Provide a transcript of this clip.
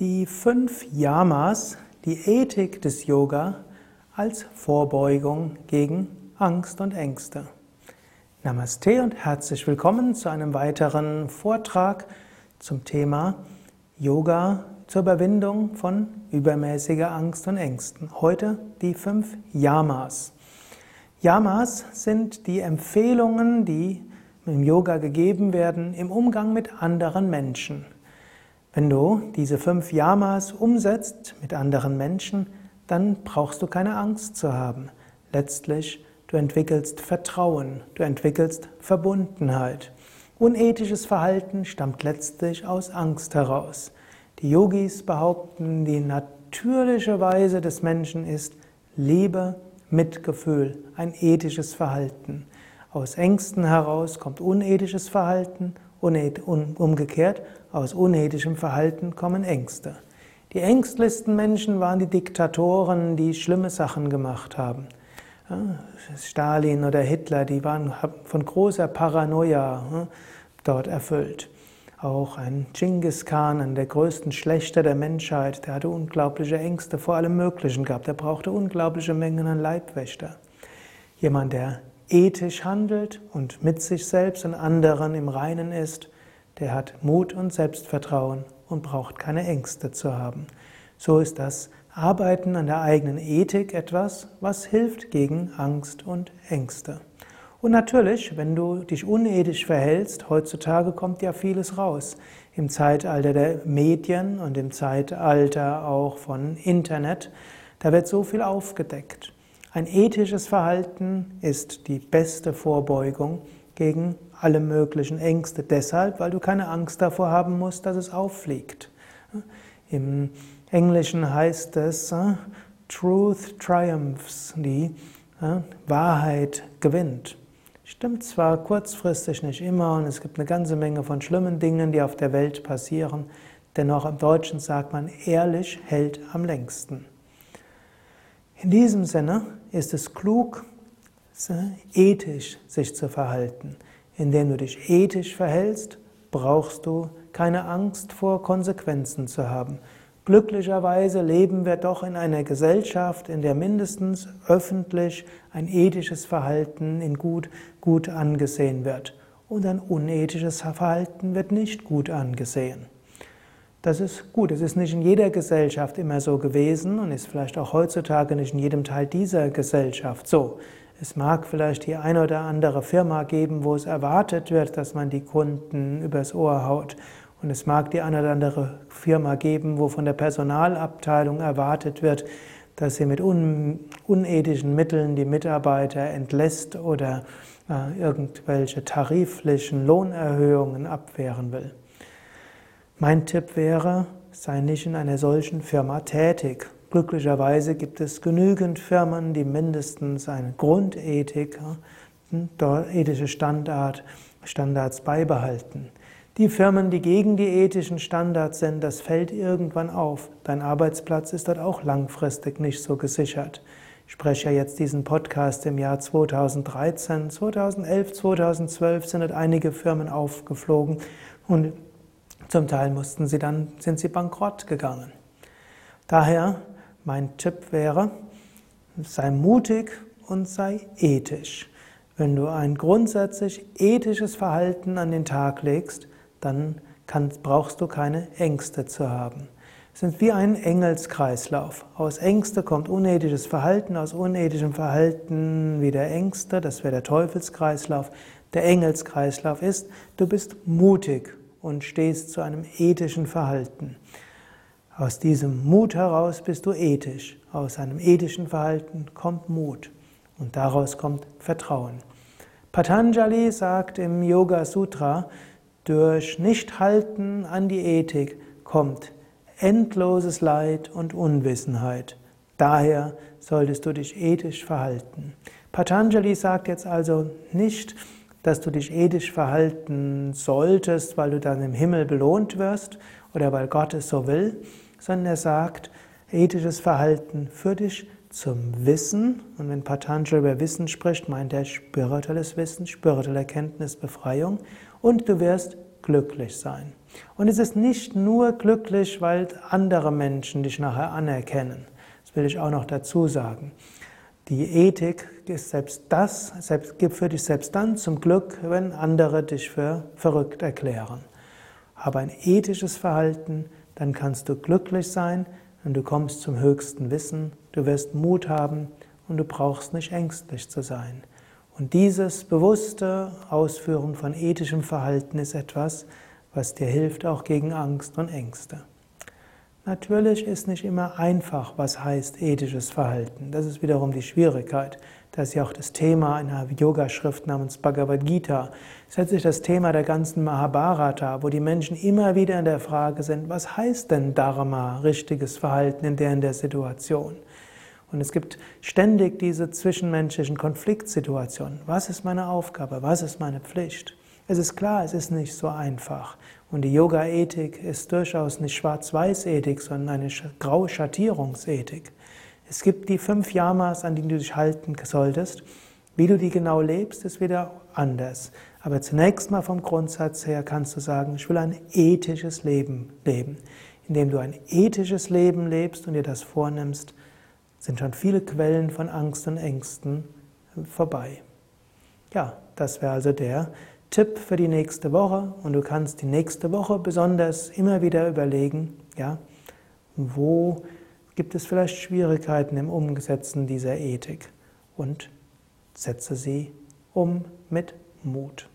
Die fünf Yamas, die Ethik des Yoga als Vorbeugung gegen Angst und Ängste. Namaste und herzlich willkommen zu einem weiteren Vortrag zum Thema Yoga zur Überwindung von übermäßiger Angst und Ängsten. Heute die fünf Yamas. Yamas sind die Empfehlungen, die im Yoga gegeben werden im Umgang mit anderen Menschen. Wenn du diese fünf Yamas umsetzt mit anderen Menschen, dann brauchst du keine Angst zu haben. Letztlich, du entwickelst Vertrauen, du entwickelst Verbundenheit. Unethisches Verhalten stammt letztlich aus Angst heraus. Die Yogis behaupten, die natürliche Weise des Menschen ist Liebe, Mitgefühl, ein ethisches Verhalten. Aus Ängsten heraus kommt unethisches Verhalten Umgekehrt, aus unethischem Verhalten kommen Ängste. Die ängstlichsten Menschen waren die Diktatoren, die schlimme Sachen gemacht haben. Stalin oder Hitler, die waren von großer Paranoia dort erfüllt. Auch ein Genghis Khan, der größten Schlechter der Menschheit, der hatte unglaubliche Ängste vor allem Möglichen gehabt. Er brauchte unglaubliche Mengen an Leibwächter. Jemand, der ethisch handelt und mit sich selbst und anderen im Reinen ist, der hat Mut und Selbstvertrauen und braucht keine Ängste zu haben. So ist das Arbeiten an der eigenen Ethik etwas, was hilft gegen Angst und Ängste. Und natürlich, wenn du dich unethisch verhältst, heutzutage kommt ja vieles raus. Im Zeitalter der Medien und im Zeitalter auch von Internet, da wird so viel aufgedeckt. Ein ethisches Verhalten ist die beste Vorbeugung gegen alle möglichen Ängste. Deshalb, weil du keine Angst davor haben musst, dass es auffliegt. Im Englischen heißt es äh, Truth triumphs, die äh, Wahrheit gewinnt. Stimmt zwar kurzfristig nicht immer und es gibt eine ganze Menge von schlimmen Dingen, die auf der Welt passieren, dennoch im Deutschen sagt man, ehrlich hält am längsten. In diesem Sinne ist es klug, ethisch sich zu verhalten. Indem du dich ethisch verhältst, brauchst du keine Angst vor Konsequenzen zu haben. Glücklicherweise leben wir doch in einer Gesellschaft, in der mindestens öffentlich ein ethisches Verhalten in gut, gut angesehen wird. Und ein unethisches Verhalten wird nicht gut angesehen. Das ist gut. Es ist nicht in jeder Gesellschaft immer so gewesen und ist vielleicht auch heutzutage nicht in jedem Teil dieser Gesellschaft so. Es mag vielleicht die eine oder andere Firma geben, wo es erwartet wird, dass man die Kunden übers Ohr haut. Und es mag die eine oder andere Firma geben, wo von der Personalabteilung erwartet wird, dass sie mit un unethischen Mitteln die Mitarbeiter entlässt oder äh, irgendwelche tariflichen Lohnerhöhungen abwehren will. Mein Tipp wäre, sei nicht in einer solchen Firma tätig. Glücklicherweise gibt es genügend Firmen, die mindestens eine Grundethik, hm, ethische Standard, Standards beibehalten. Die Firmen, die gegen die ethischen Standards sind, das fällt irgendwann auf. Dein Arbeitsplatz ist dort auch langfristig nicht so gesichert. Ich spreche ja jetzt diesen Podcast im Jahr 2013. 2011, 2012 sind dort einige Firmen aufgeflogen und zum Teil mussten sie dann, sind sie bankrott gegangen. Daher mein Tipp wäre, sei mutig und sei ethisch. Wenn du ein grundsätzlich ethisches Verhalten an den Tag legst, dann kann, brauchst du keine Ängste zu haben. Es sind wie ein Engelskreislauf. Aus Ängste kommt unethisches Verhalten, aus unethischem Verhalten wieder Ängste, das wäre der Teufelskreislauf. Der Engelskreislauf ist, du bist mutig und stehst zu einem ethischen Verhalten. Aus diesem Mut heraus bist du ethisch. Aus einem ethischen Verhalten kommt Mut und daraus kommt Vertrauen. Patanjali sagt im Yoga Sutra, durch Nichthalten an die Ethik kommt endloses Leid und Unwissenheit. Daher solltest du dich ethisch verhalten. Patanjali sagt jetzt also nicht, dass du dich ethisch verhalten solltest, weil du dann im Himmel belohnt wirst oder weil Gott es so will, sondern er sagt, ethisches Verhalten führt dich zum Wissen. Und wenn Patanjali über Wissen spricht, meint er spirituelles Wissen, spirituelle Erkenntnis, Befreiung. Und du wirst glücklich sein. Und es ist nicht nur glücklich, weil andere Menschen dich nachher anerkennen. Das will ich auch noch dazu sagen. Die Ethik ist selbst das, selbst, gibt für dich selbst dann zum Glück, wenn andere dich für verrückt erklären. Aber ein ethisches Verhalten, dann kannst du glücklich sein und du kommst zum höchsten Wissen, du wirst Mut haben und du brauchst nicht ängstlich zu sein. Und dieses bewusste Ausführen von ethischem Verhalten ist etwas, was dir hilft auch gegen Angst und Ängste. Natürlich ist nicht immer einfach, was heißt ethisches Verhalten. Das ist wiederum die Schwierigkeit. Das ist ja auch das Thema einer Yogaschrift namens Bhagavad Gita. Das ist letztlich das Thema der ganzen Mahabharata, wo die Menschen immer wieder in der Frage sind, was heißt denn Dharma, richtiges Verhalten in der in der Situation? Und es gibt ständig diese zwischenmenschlichen Konfliktsituationen. Was ist meine Aufgabe? Was ist meine Pflicht? Es ist klar, es ist nicht so einfach. Und die Yoga-Ethik ist durchaus nicht Schwarz-Weiß-Ethik, sondern eine graue Schattierungsethik. Es gibt die fünf Yamas, an denen du dich halten solltest. Wie du die genau lebst, ist wieder anders. Aber zunächst mal vom Grundsatz her kannst du sagen, ich will ein ethisches Leben leben. Indem du ein ethisches Leben lebst und dir das vornimmst, sind schon viele Quellen von Angst und Ängsten vorbei. Ja, das wäre also der Tipp für die nächste Woche und du kannst die nächste Woche besonders immer wieder überlegen, ja, wo gibt es vielleicht Schwierigkeiten im Umsetzen dieser Ethik und setze sie um mit Mut.